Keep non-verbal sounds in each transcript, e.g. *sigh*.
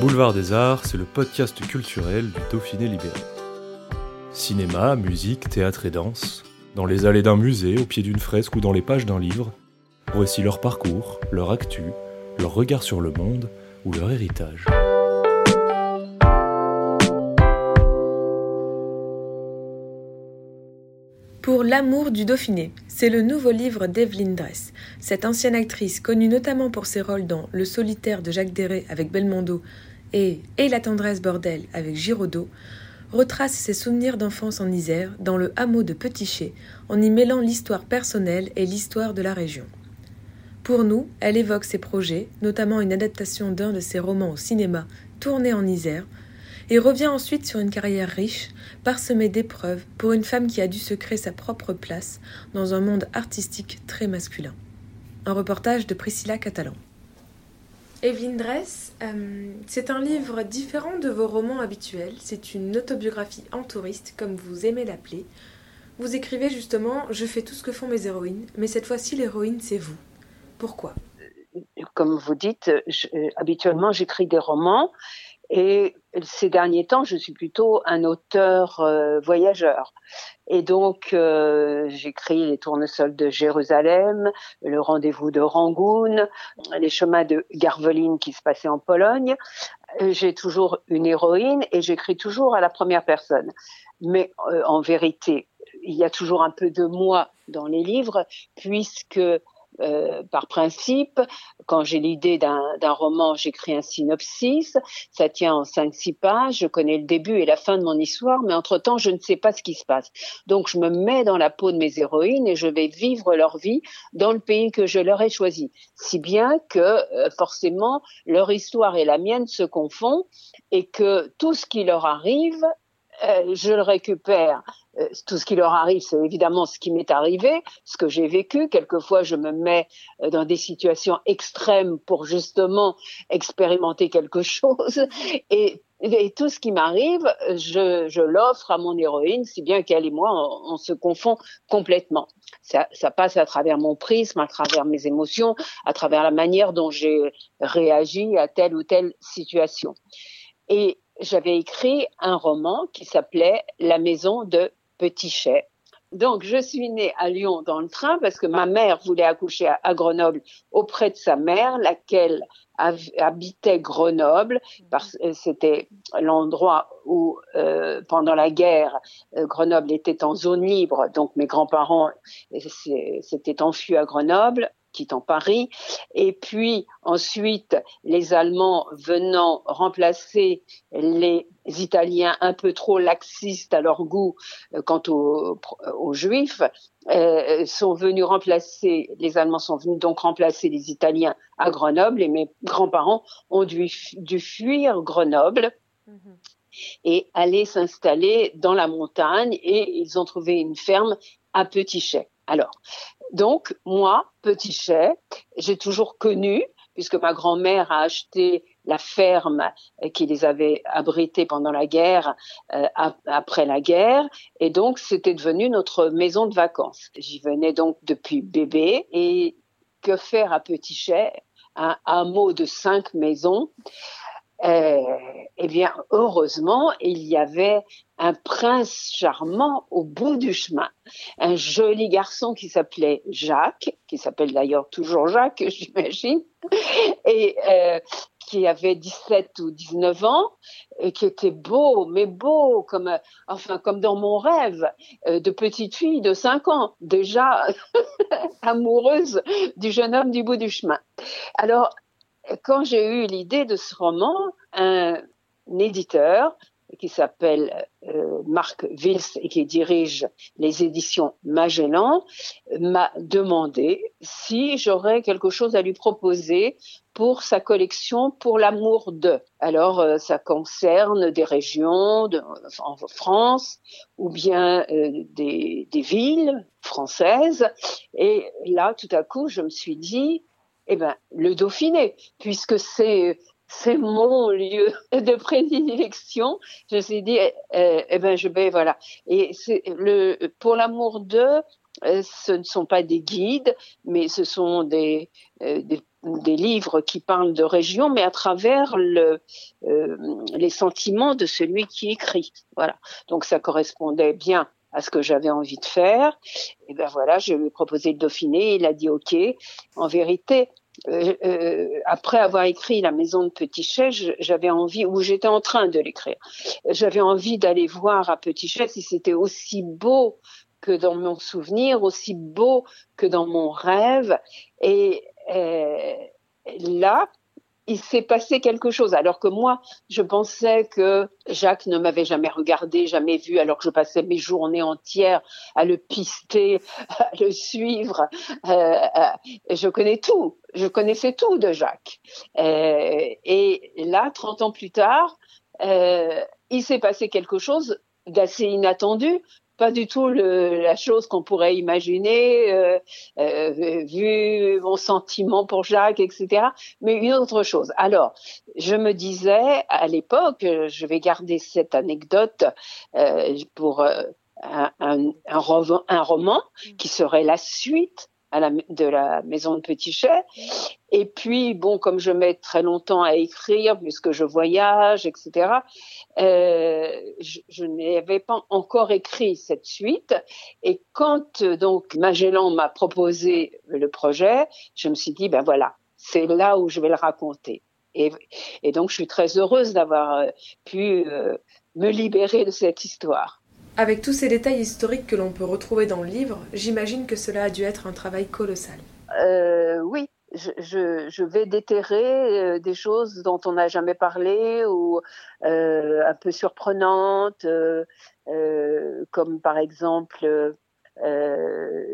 Boulevard des Arts, c'est le podcast culturel du Dauphiné libéré. Cinéma, musique, théâtre et danse, dans les allées d'un musée, au pied d'une fresque ou dans les pages d'un livre, voici leur parcours, leur actu, leur regard sur le monde ou leur héritage. Pour L'amour du Dauphiné, c'est le nouveau livre d'Evelyne Dress. Cette ancienne actrice, connue notamment pour ses rôles dans Le solitaire de Jacques Deray avec Belmondo et Et la tendresse bordel avec Giraudot, retrace ses souvenirs d'enfance en Isère, dans le hameau de Petitché, en y mêlant l'histoire personnelle et l'histoire de la région. Pour nous, elle évoque ses projets, notamment une adaptation d'un de ses romans au cinéma tourné en Isère, et revient ensuite sur une carrière riche, parsemée d'épreuves pour une femme qui a dû se créer sa propre place dans un monde artistique très masculin. Un reportage de Priscilla Catalan. Evelyne Dress, euh, c'est un livre différent de vos romans habituels. C'est une autobiographie en touriste, comme vous aimez l'appeler. Vous écrivez justement Je fais tout ce que font mes héroïnes, mais cette fois-ci, l'héroïne, c'est vous. Pourquoi? Comme vous dites, habituellement, j'écris des romans et ces derniers temps, je suis plutôt un auteur euh, voyageur. Et donc, euh, j'écris Les tournesols de Jérusalem, Le rendez-vous de Rangoon, Les chemins de Garveline qui se passaient en Pologne. Euh, j'ai toujours une héroïne et j'écris toujours à la première personne. Mais en vérité, il y a toujours un peu de moi dans les livres, puisque euh, par principe. Quand j'ai l'idée d'un roman, j'écris un synopsis. Ça tient en 5-6 pages. Je connais le début et la fin de mon histoire, mais entre-temps, je ne sais pas ce qui se passe. Donc, je me mets dans la peau de mes héroïnes et je vais vivre leur vie dans le pays que je leur ai choisi. Si bien que, euh, forcément, leur histoire et la mienne se confondent et que tout ce qui leur arrive euh, je le récupère. Euh, tout ce qui leur arrive, c'est évidemment ce qui m'est arrivé, ce que j'ai vécu. Quelquefois, je me mets euh, dans des situations extrêmes pour justement expérimenter quelque *laughs* chose. Et, tout ce qui m'arrive, je, je l'offre à mon héroïne, si bien qu'elle et moi, on, se confond complètement. Ça, ça, passe à travers mon prisme, à travers mes émotions, à travers la manière dont j'ai réagi à telle ou telle situation. Et j'avais écrit un roman qui s'appelait La maison de Petitchet. Donc, je suis née à Lyon dans le train parce que ma mère voulait accoucher à, Grenoble auprès de sa mère, laquelle habitait Grenoble. parce que C'était l'endroit où, euh, pendant la guerre, euh, Grenoble était en zone libre. Donc, mes grands-parents s'étaient enfuis à Grenoble quittant Paris. Et puis ensuite, les Allemands venant remplacer les Italiens un peu trop laxistes à leur goût euh, quant aux, Juifs, euh, sont venus remplacer, les Allemands sont venus donc remplacer les Italiens à Grenoble et mes grands-parents ont dû, fuir Grenoble. Mhm. et aller s'installer dans la montagne et ils ont trouvé une ferme à Petitchet. Alors, donc, moi, petit chais, j'ai toujours connu, puisque ma grand-mère a acheté la ferme qui les avait abrités pendant la guerre, euh, après la guerre, et donc c'était devenu notre maison de vacances. J'y venais donc depuis bébé, et que faire à Petit Chais, un hameau de cinq maisons eh bien, heureusement, il y avait un prince charmant au bout du chemin, un joli garçon qui s'appelait Jacques, qui s'appelle d'ailleurs toujours Jacques, *laughs* j'imagine, et euh, qui avait 17 ou 19 ans, et qui était beau, mais beau, comme, enfin, comme dans mon rêve euh, de petite fille de 5 ans, déjà *laughs* amoureuse du jeune homme du bout du chemin. Alors, quand j'ai eu l'idée de ce roman, un, éditeur qui s'appelle euh, Marc Vils et qui dirige les éditions Magellan m'a demandé si j'aurais quelque chose à lui proposer pour sa collection pour l'amour de. Alors euh, ça concerne des régions de, en France ou bien euh, des, des villes françaises et là tout à coup je me suis dit eh ben, le Dauphiné, puisque c'est c'est mon lieu de prédilection. Je me suis dit, eh, eh, eh ben, je vais, voilà. Et c'est le, pour l'amour d'eux, euh, ce ne sont pas des guides, mais ce sont des, euh, des des livres qui parlent de région, mais à travers le, euh, les sentiments de celui qui écrit. Voilà. Donc ça correspondait bien à ce que j'avais envie de faire. Et ben voilà, je lui ai proposé le Dauphiné, il a dit OK. En vérité, euh, euh, après avoir écrit La Maison de Petit j'avais envie, ou j'étais en train de l'écrire, j'avais envie d'aller voir à Petit si c'était aussi beau que dans mon souvenir, aussi beau que dans mon rêve. Et euh, là, il s'est passé quelque chose. Alors que moi, je pensais que Jacques ne m'avait jamais regardé, jamais vu, alors que je passais mes journées entières à le pister, *laughs* à le suivre. Euh, euh, je connais tout. Je connaissais tout de Jacques. et là, 30 ans plus tard, il s'est passé quelque chose d'assez inattendu pas du tout le, la chose qu'on pourrait imaginer, euh, euh, vu mon sentiment pour Jacques, etc. Mais une autre chose. Alors, je me disais à l'époque, je vais garder cette anecdote euh, pour un, un, un, roman, roman qui serait la suite à la, de la maison de Petitchet. Et puis, bon, comme je mets très longtemps à écrire, puisque je voyage, etc., euh, je, je n'avais pas encore écrit cette suite. Et quand donc Magellan m'a proposé le projet, je me suis dit, ben voilà, c'est là où je vais le raconter. Et, et donc, je suis très heureuse d'avoir euh, pu euh, me libérer de cette histoire. Avec tous ces détails historiques que l'on peut retrouver dans le livre, j'imagine que cela a dû être un travail colossal. Euh, oui, je, je, je, vais déterrer euh, des choses dont on n'a jamais parlé ou euh, un peu surprenantes, euh, euh comme par exemple euh,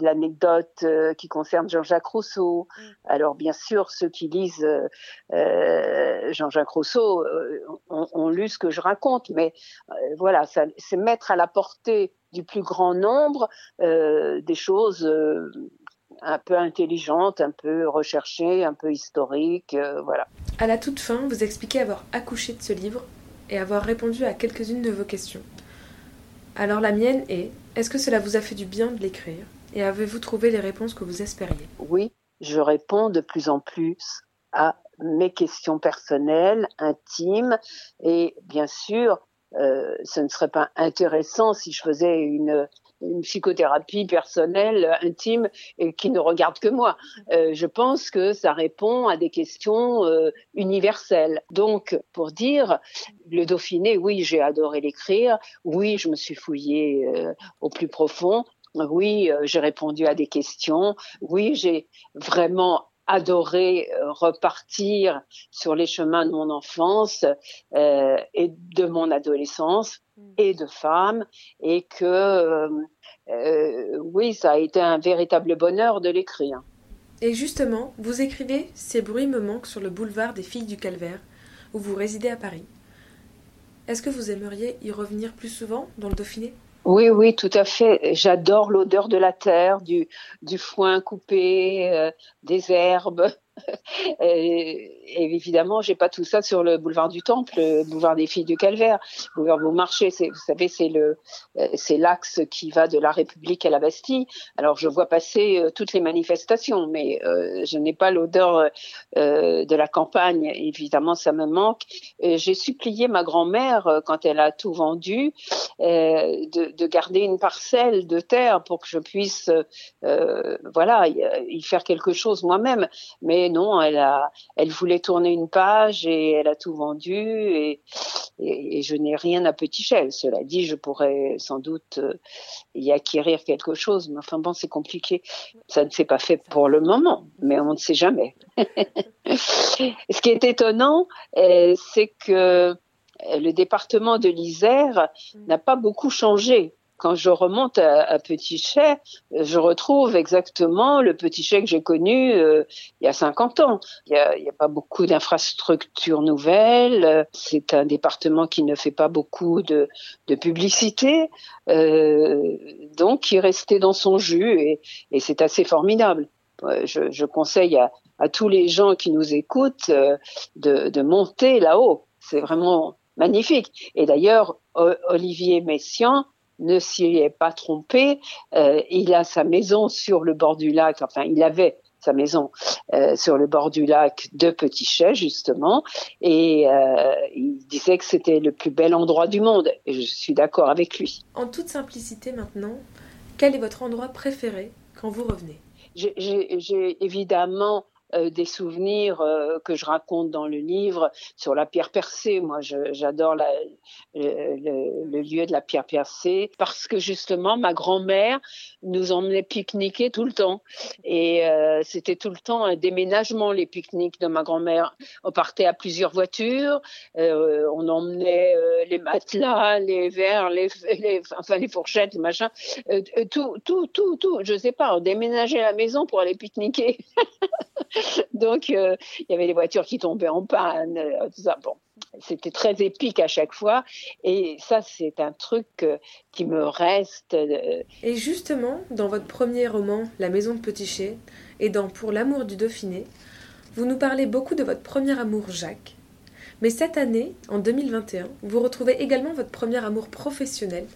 l'anecdote qui concerne Jean-Jacques Rousseau. Mm. Alors bien sûr, ceux qui lisent euh, Jean-Jacques Rousseau ont, lu ce que je raconte, mais voilà, c'est mettre à la portée du plus grand nombre des choses un peu intelligentes, un peu recherchées, un peu historiques, voilà. À la toute fin, vous expliquez avoir accouché de ce livre et avoir répondu à quelques-unes de vos questions. Alors la mienne est, est-ce que cela vous a fait du bien de l'écrire? Et avez-vous trouvé les réponses que vous espériez? Oui, je réponds de plus en plus à mes questions personnelles, intimes, et bien sûr, euh, ce ne serait pas intéressant si je faisais une une psychothérapie personnelle, intime, et qui ne regarde que moi. Euh, je pense que ça répond à des questions euh, universelles. Donc, pour dire, le Dauphiné, oui, j'ai adoré l'écrire, oui, je me suis fouillée euh, au plus profond, oui, j'ai répondu à des questions, oui, j'ai vraiment adoré repartir sur les chemins de mon enfance euh, et de mon adolescence Mm. et de femmes et que euh, euh, oui, ça a été un véritable bonheur de l'écrire. Et justement, vous écrivez Ces bruits me manquent sur le boulevard des Filles du Calvaire, où vous résidez à Paris. Est-ce que vous aimeriez y revenir plus souvent dans le Dauphiné? Oui, oui, tout à fait. J'adore l'odeur de la terre, du, du foin coupé, euh, des herbes. *laughs* et, évidemment, j'ai pas tout ça sur le boulevard du Temple, le boulevard des Filles du Calvaire, le boulevard Beaumarchais. Vous savez, c'est le, euh, c'est l'axe qui va de la République à la Bastille. Alors, je vois passer euh, toutes les manifestations, mais euh, je n'ai pas l'odeur de la campagne. Évidemment, ça me manque. J'ai supplié ma grand-mère quand elle a tout vendu de, de, garder une parcelle de terre pour que je puisse, voilà, y faire quelque chose moi-même. Mais non, elle voulait tourner une page et elle a tout vendu et, je n'ai rien à petit chèvre. Cela dit, je pourrais sans doute euh, y acquérir quelque chose, mais enfin bon, c'est compliqué. Ça ne s'est pas fait pour le moment, mais on ne sait jamais. *laughs* Ce qui est étonnant, euh, c'est que le département de l'Isère n'a pas beaucoup changé quand je remonte à, Petit Chais, je retrouve exactement le Petit Chais que j'ai connu euh, il y a 50 ans. Il n'y a, a, pas beaucoup d'infrastructures nouvelles. C'est un département qui ne fait pas beaucoup de, de publicité. Euh, donc, il est resté dans son jus et, et c'est assez formidable. Je, je conseille à, à, tous les gens qui nous écoutent euh, de, de monter là-haut. C'est vraiment magnifique. Et d'ailleurs, Olivier Messiaen, ne s'y est pas trompé. Euh, il a sa maison sur le bord du lac. Enfin, il avait sa maison euh, sur le bord du lac de Petitchet justement et euh, il disait que c'était le plus bel endroit du monde et je suis d'accord avec lui. En toute simplicité maintenant, quel est votre endroit préféré quand vous revenez? J'ai évidemment euh, des souvenirs euh, que je raconte dans le livre sur la pierre percée. Moi, j'adore le, le, lieu de la pierre percée parce que justement, ma grand-mère nous emmenait pique-niquer tout le temps. Et euh, c'était tout le temps un déménagement, les pique-niques de ma grand-mère. On partait à plusieurs voitures, on emmenait les matelas, les verres, les, les, enfin les fourchettes, les machins, tout, tout, tout, tout. Je sais pas, on déménageait la maison pour aller pique-niquer. *laughs* *laughs* Donc, euh, il y avait les voitures qui tombaient en panne, euh, tout ça. Bon, c'était très épique à chaque fois. Et ça, c'est un truc euh, qui me reste. Et justement, dans votre premier roman, La Maison de Petitchet, et dans Pour l'amour du Dauphiné, vous nous parlez beaucoup de votre premier amour, Jacques. Mais cette année, en 2021, vous retrouvez également votre premier amour professionnel,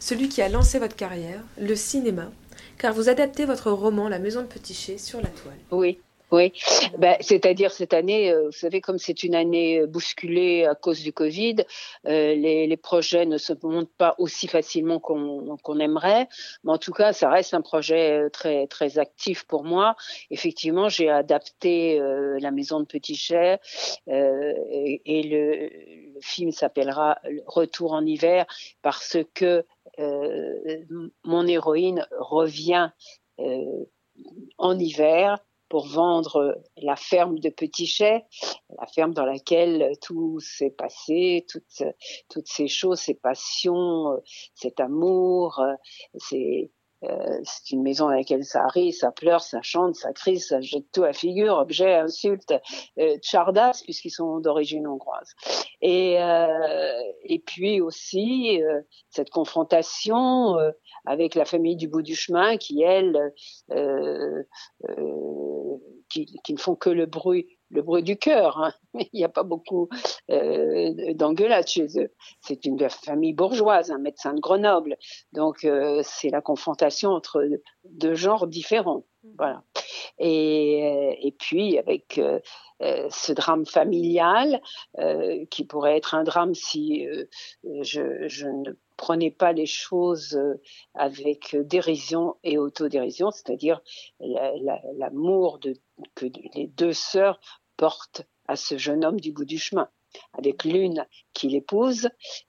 celui qui a lancé votre carrière, le cinéma, car vous adaptez votre roman La Maison de Petitchet sur la toile. Oui. Oui, ben, c'est-à-dire cette année, euh, vous savez, comme c'est une année euh, bousculée à cause du Covid, euh, les, projets ne se montent pas aussi facilement qu'on aimerait. Mais en tout cas, ça reste un projet très très actif pour moi. Effectivement, j'ai adapté la Maison de Petitchet et, et le, film s'appellera Retour en hiver parce que mon héroïne revient en hiver pour vendre la ferme de Petitchet, la ferme dans laquelle tout s'est passé, toutes, toutes ces choses, ces passions, cet amour, c'est euh, c'est une maison dans laquelle ça rit, ça pleure, ça chante, ça crie, ça jette tout à figure, objet, insulte, euh, chardas, puisqu'ils sont d'origine hongroise. Et, euh, et puis aussi euh, cette confrontation euh, avec la famille du bout du chemin qui, elle, qui, qui ne font que le bruit le bruit du cœur. Hein. *laughs* Il n'y a pas beaucoup euh, d'engueulades chez eux. C'est une famille bourgeoise, un médecin de Grenoble. Donc euh, c'est la confrontation entre deux genres différents. Mmh. Voilà. Et, euh, et puis avec euh, ce drame familial qui pourrait être un drame si je, je ne prenez pas les choses avec dérision et autodérision, c'est-à-dire l'amour de que les deux sœurs porte à ce jeune homme du bout du chemin, avec l'une qui l'épouse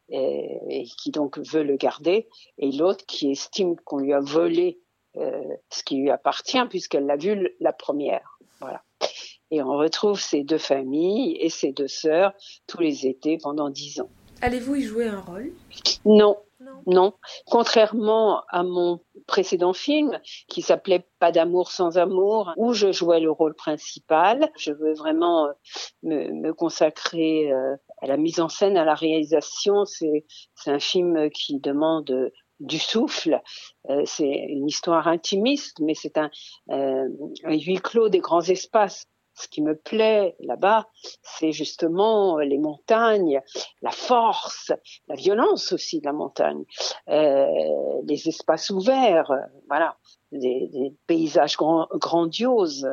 et, qui donc veut le garder, et l'autre qui estime qu'on lui a volé euh, ce qui lui appartient puisqu'elle l'a vu la première. Voilà. Et on retrouve ces deux familles et ces deux sœurs tous les étés pendant dix ans. Allez-vous y jouer un rôle? Non, non. Contrairement à mon précédent film qui s'appelait Pas d'amour sans amour, où je jouais le rôle principal, je veux vraiment euh, me, consacrer euh, à la mise en scène, à la réalisation. C'est un film qui demande du souffle. Euh, c'est une histoire intimiste, mais c'est un, un huis clos des grands espaces ce qui me plaît là-bas, c'est justement les montagnes, la force, la violence aussi de la montagne, euh, les espaces ouverts, voilà, des, paysages grandioses.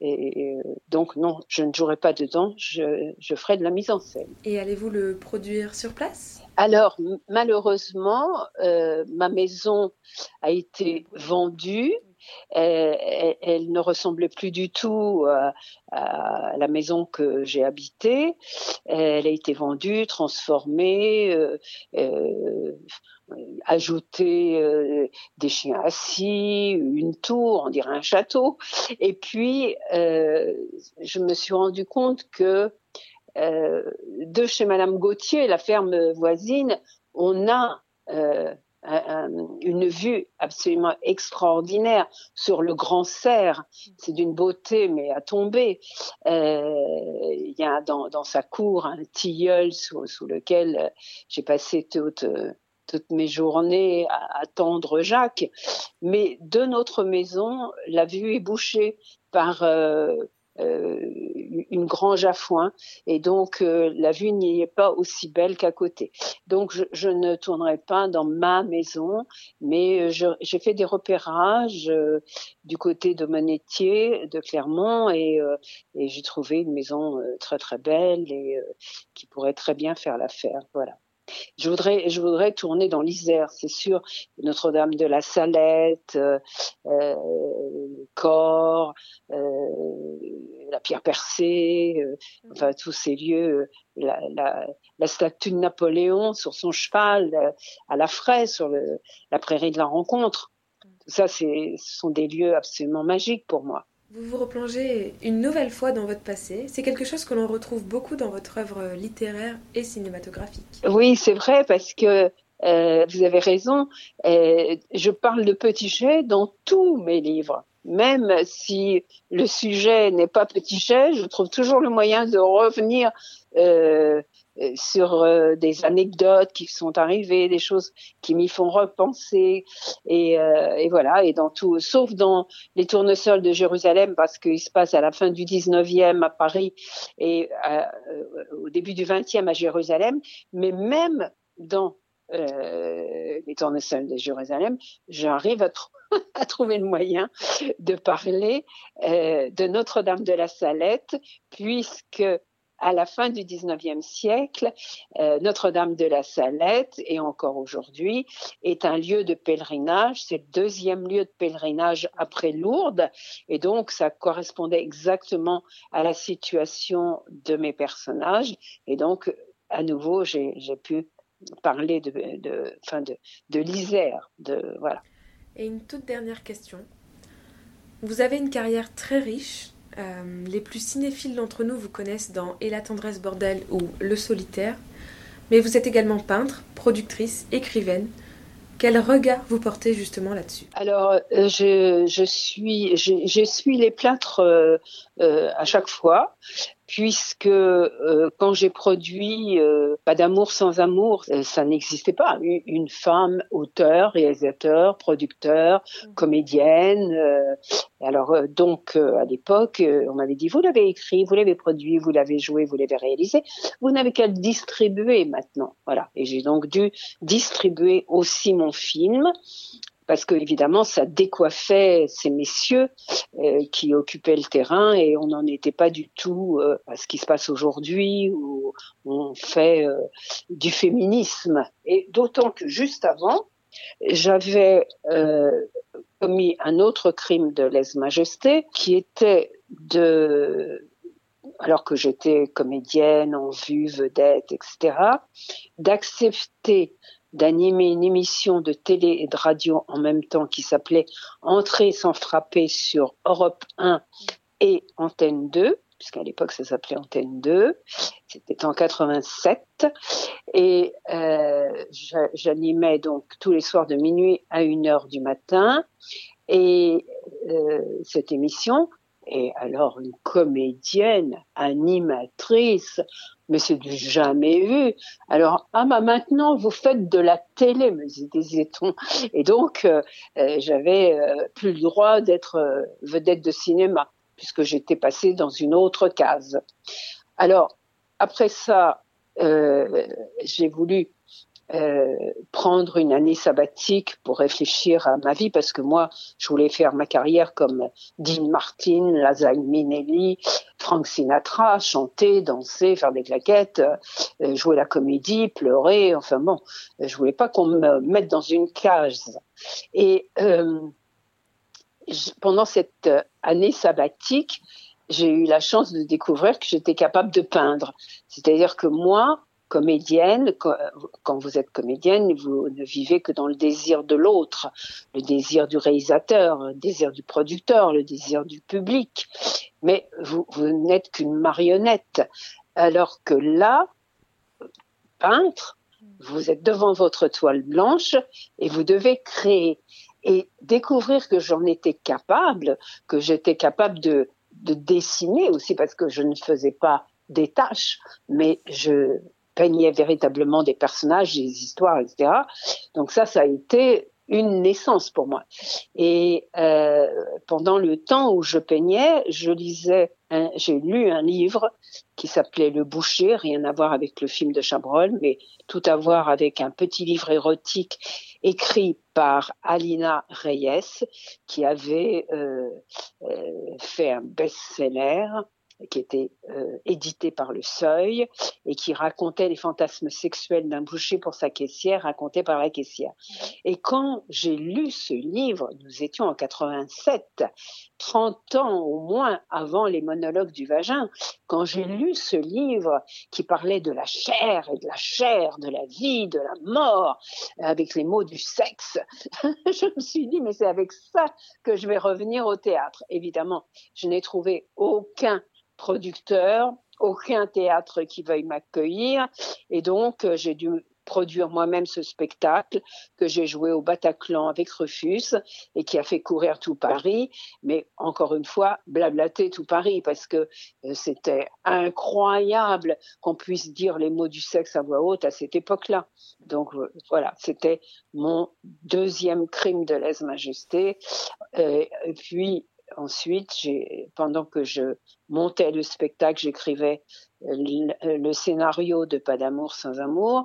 Et, donc non, je ne jouerai pas dedans, je, je ferai de la mise en scène. Et allez-vous le produire sur place? Alors malheureusement, euh, ma maison a été vendue elle, ne ressemblait plus du tout à, à la maison que j'ai habitée. Elle a été vendue, transformée, euh, euh, euh, des chiens assis, une tour, on dirait un château. Et puis, euh, je me suis rendu compte que euh, de chez Madame Gauthier, la ferme voisine, on a une vue absolument extraordinaire sur le Grand Cerf. C'est d'une beauté, mais à tomber. Euh, il y a dans, dans, sa cour un tilleul sous, sous lequel euh, j'ai passé toute, toutes mes journées à attendre Jacques. Mais de notre maison, la vue est bouchée par euh, une grange à foin et donc la vue n'y est pas aussi belle qu'à côté. Donc je, ne tournerai pas dans ma maison, mais j'ai fait des repérages du côté de Monetier, de Clermont et, et j'ai trouvé une maison très très belle et qui pourrait très bien faire l'affaire. Voilà. Je voudrais, je voudrais tourner dans l'Isère, c'est sûr. Notre-Dame de la Salette, euh, euh Corps, euh, la Pierre Percée, euh, enfin tous ces lieux. La, la, la, statue de Napoléon sur son cheval à la fraise sur le, la prairie de la Rencontre. Tout ça, c'est, ce sont des lieux absolument magiques pour moi. Vous vous replongez une nouvelle fois dans votre passé. C'est quelque chose que l'on retrouve beaucoup dans votre œuvre littéraire et cinématographique. Oui, c'est vrai parce que euh, vous avez raison. Euh, je parle de Petit Jet dans tous mes livres. Même si le sujet n'est pas Petit Jet, je trouve toujours le moyen de revenir euh, sur euh, des anecdotes qui sont arrivées, des choses qui m'y font repenser, et, euh, et, voilà, et dans tout, sauf dans les tournesols de Jérusalem, parce qu'il se passe à la fin du 19e à Paris et au début du 20e à Jérusalem, mais même dans euh, les tournesols de Jérusalem, j'arrive à, *laughs* à, trouver le moyen de parler euh, de Notre-Dame de la Salette, puisque à la fin du 19e siècle, euh, Notre-Dame de la Salette, et encore aujourd'hui, est un lieu de pèlerinage. C'est le deuxième lieu de pèlerinage après Lourdes. Et donc, ça correspondait exactement à la situation de mes personnages. Et donc, à nouveau, j'ai pu parler de, de, de l'Isère. De, voilà. Et une toute dernière question. Vous avez une carrière très riche euh, les plus cinéphiles d'entre nous vous connaissent dans Et la tendresse bordel ou Le solitaire, mais vous êtes également peintre, productrice, écrivaine. Quel regard vous portez justement là-dessus? Alors, euh, je, suis, je, suis les plâtres euh, à chaque fois puisque euh, quand j'ai produit euh, Pas d'amour sans amour, euh, ça n'existait pas. Une femme, auteur, réalisateur, producteur, mmh. comédienne. alors donc à l'époque, on m'avait dit vous l'avez écrit, vous l'avez produit, vous l'avez joué, vous l'avez réalisé, vous n'avez qu'à le distribuer maintenant. Voilà. Et j'ai donc dû distribuer aussi mon film parce que évidemment ça décoiffait ces messieurs euh, qui occupaient le terrain et on n'en était pas du tout euh, à ce qui se passe aujourd'hui où on fait euh, du féminisme et d'autant que juste avant j'avais commis un autre crime de lèse-majesté qui était de alors que j'étais comédienne en vue, vedette, etc., d'accepter d'animer une émission de télé et de radio en même temps qui s'appelait Entrer sans frapper sur Europe 1 et Antenne 2 puisqu'à l'époque ça s'appelait Antenne 2, c'était en 87, et euh, j'animais donc tous les soirs de minuit à 1h du matin, et euh, cette émission, et alors une comédienne, animatrice, mais c'est du jamais vu. Alors, ah bah maintenant vous faites de la télé, me disait-on. Et donc, euh, euh, j'avais euh, plus le droit d'être vedette de cinéma, puisque j'étais passée dans une autre case. Alors, après ça, j'ai voulu euh, prendre une année sabbatique pour réfléchir à ma vie parce que moi, je voulais faire ma carrière comme Dean Martin, Lasagne Minnelli, Frank Sinatra, chanter, danser, faire des claquettes, euh, jouer la comédie, pleurer, enfin bon, je voulais pas qu'on me mette dans une cage. Et euh, pendant cette année sabbatique, j'ai eu la chance de découvrir que j'étais capable de peindre. C'est-à-dire que moi, comédienne, quand vous êtes comédienne, vous ne vivez que dans le désir de l'autre, le désir du réalisateur, le désir du producteur, le désir du public. Mais vous, vous n'êtes qu'une marionnette. Alors que là, peintre, vous êtes devant votre toile blanche et vous devez créer et découvrir que j'en étais capable, que j'étais capable de, de dessiner aussi parce que je ne faisais pas des tâches, mais je peignait véritablement des personnages, des histoires, etc. Donc ça, ça a été une naissance pour moi. Et euh, pendant le temps où je peignais, je lisais, j'ai lu un livre qui s'appelait Le Boucher, rien à voir avec le film de Chabrol, mais tout à voir avec un petit livre érotique écrit par Alina Reyes, qui avait euh, euh, fait un best-seller qui était euh, édité par le Seuil et qui racontait les fantasmes sexuels d'un boucher pour sa caissière, raconté par la caissière. Et quand j'ai lu ce livre, nous étions en 87, 30 ans au moins avant les monologues du vagin, quand j'ai lu ce livre qui parlait de la chair et de la chair, de la vie, de la mort, avec les mots du sexe, *laughs* je me suis dit, mais c'est avec ça que je vais revenir au théâtre. Évidemment, je n'ai trouvé aucun producteur, aucun théâtre qui veuille m'accueillir. Et donc, euh, j'ai dû produire moi-même ce spectacle que j'ai joué au Bataclan avec Rufus et qui a fait courir tout Paris, mais encore une fois, blablater tout Paris parce que euh, c'était incroyable qu'on puisse dire les mots du sexe à voix haute à cette époque-là. Donc euh, voilà, c'était mon deuxième crime de lèse-majesté. et puis ensuite, pendant que je montais le spectacle, j'écrivais le, scénario de Pas d'amour sans amour.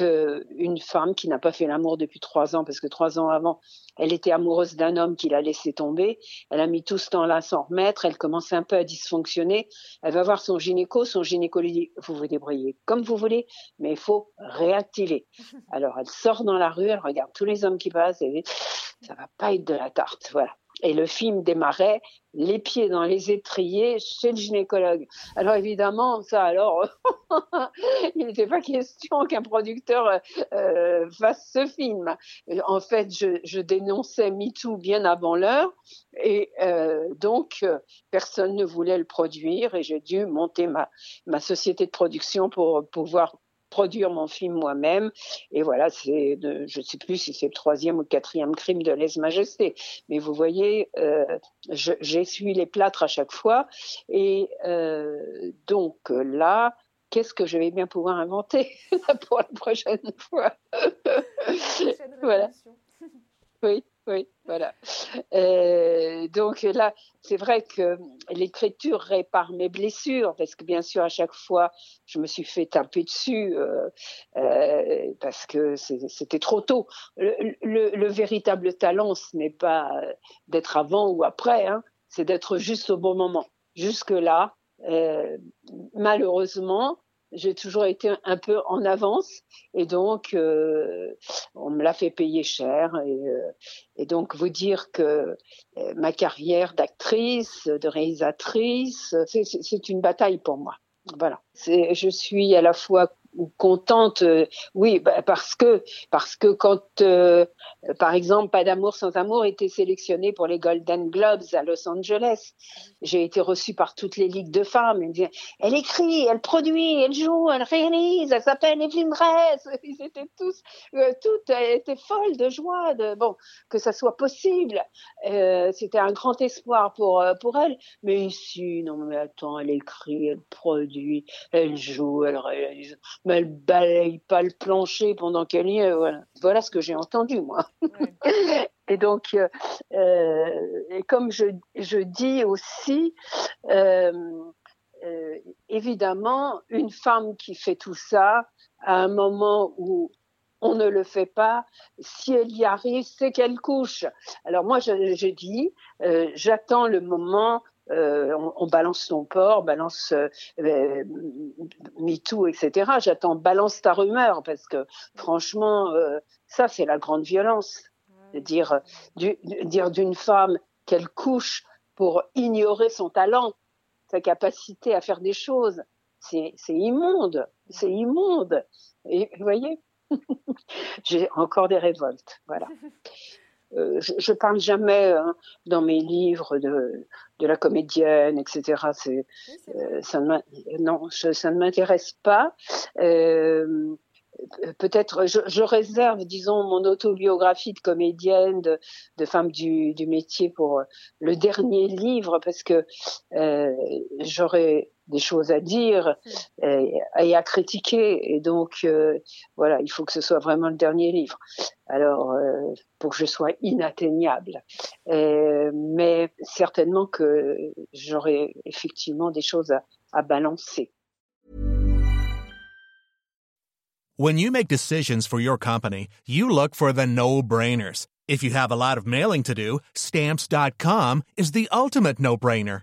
Euh, une femme qui n'a pas fait l'amour depuis trois ans, parce que trois ans avant, elle était amoureuse d'un homme qui l'a laissé tomber. Elle a mis tout ce temps-là sans remettre. Elle commence un peu à dysfonctionner. Elle va voir son gynéco. Son gynéco lui dit Vous vous débrouillez comme vous voulez, mais il faut réactiver. *laughs* Alors elle sort dans la rue, elle regarde tous les hommes qui passent et dit Ça va pas être de la tarte. Voilà. Et le film démarrait les pieds dans les étriers chez le gynécologue. Alors évidemment, ça alors, *laughs* il n'était pas question qu'un producteur euh, fasse ce film. En fait, je, je dénonçais MeToo bien avant l'heure et euh, donc personne ne voulait le produire et j'ai dû monter ma, ma société de production pour pouvoir produire mon film moi-même. Et voilà, c'est, je ne sais plus si c'est le troisième ou le quatrième crime de lèse-majesté. Mais vous voyez, euh, j'essuie les plâtres à chaque fois. Et euh, donc là, qu'est-ce que je vais bien pouvoir inventer *laughs* pour la prochaine fois? Voilà. Oui. Oui, voilà. Euh, donc là, c'est vrai que l'écriture répare mes blessures, parce que bien sûr, à chaque fois, je me suis fait taper dessus, euh, euh, parce que c'était trop tôt. Le, véritable talent, ce n'est pas d'être avant ou après, hein, c'est d'être juste au bon moment. Jusque-là, malheureusement, j'ai toujours été un peu en avance et donc euh, on me l'a fait payer cher et, euh, et donc vous dire que euh, ma carrière d'actrice, de réalisatrice, c'est une bataille pour moi. Voilà, je suis à la fois contente, euh, oui, bah, parce que parce que quand, euh, par exemple, Pas d'amour sans amour était sélectionné pour les Golden Globes à Los Angeles, j'ai été reçue par toutes les ligues de femmes. elle écrit, elle produit, elle joue, elle réalise, elle s'appelle Evelyn Dress. *laughs* Ils étaient tous, euh, toutes étaient folles de joie, de bon que ça soit possible. C'était un grand espoir pour pour elle. Mais ici, non, mais attends, elle écrit, elle produit, elle joue, elle réalise mais elle balaye pas le plancher pendant qu'elle y est. Voilà, voilà ce que j'ai entendu moi. *laughs* et donc, euh, euh, et comme je, je dis aussi, euh, euh, évidemment, une femme qui fait tout ça, à un moment où on ne le fait pas. Si elle y arrive, c'est qu'elle couche. Alors moi, je, je dis, euh, j'attends le moment euh, on, balance son porc, balance euh, euh MeToo, etc. J'attends balance ta rumeur parce que franchement, ça c'est la grande violence. De dire, dire d'une femme qu'elle couche pour ignorer son talent, sa capacité à faire des choses, c'est immonde, c'est immonde. Et vous voyez, *laughs* j'ai encore des révoltes, voilà. *laughs* Euh, je, je, parle jamais hein, dans mes livres de, de la comédienne, etc. C'est, euh, ça ne non, ça ne m'intéresse pas. Euh, peut-être je, je, réserve, disons, mon autobiographie de comédienne, de, de femme du, du, métier pour le dernier livre, parce que euh, j'aurais des choses à dire et, à critiquer. Et donc, euh, voilà, il faut que ce soit vraiment le dernier livre. Alors, euh, pour que je sois inatteignable. mais certainement que j'aurai effectivement des choses à, à balancer. When you make decisions for your company, you look for the no-brainers. If you have a lot of mailing to do, stamps.com is the ultimate no-brainer.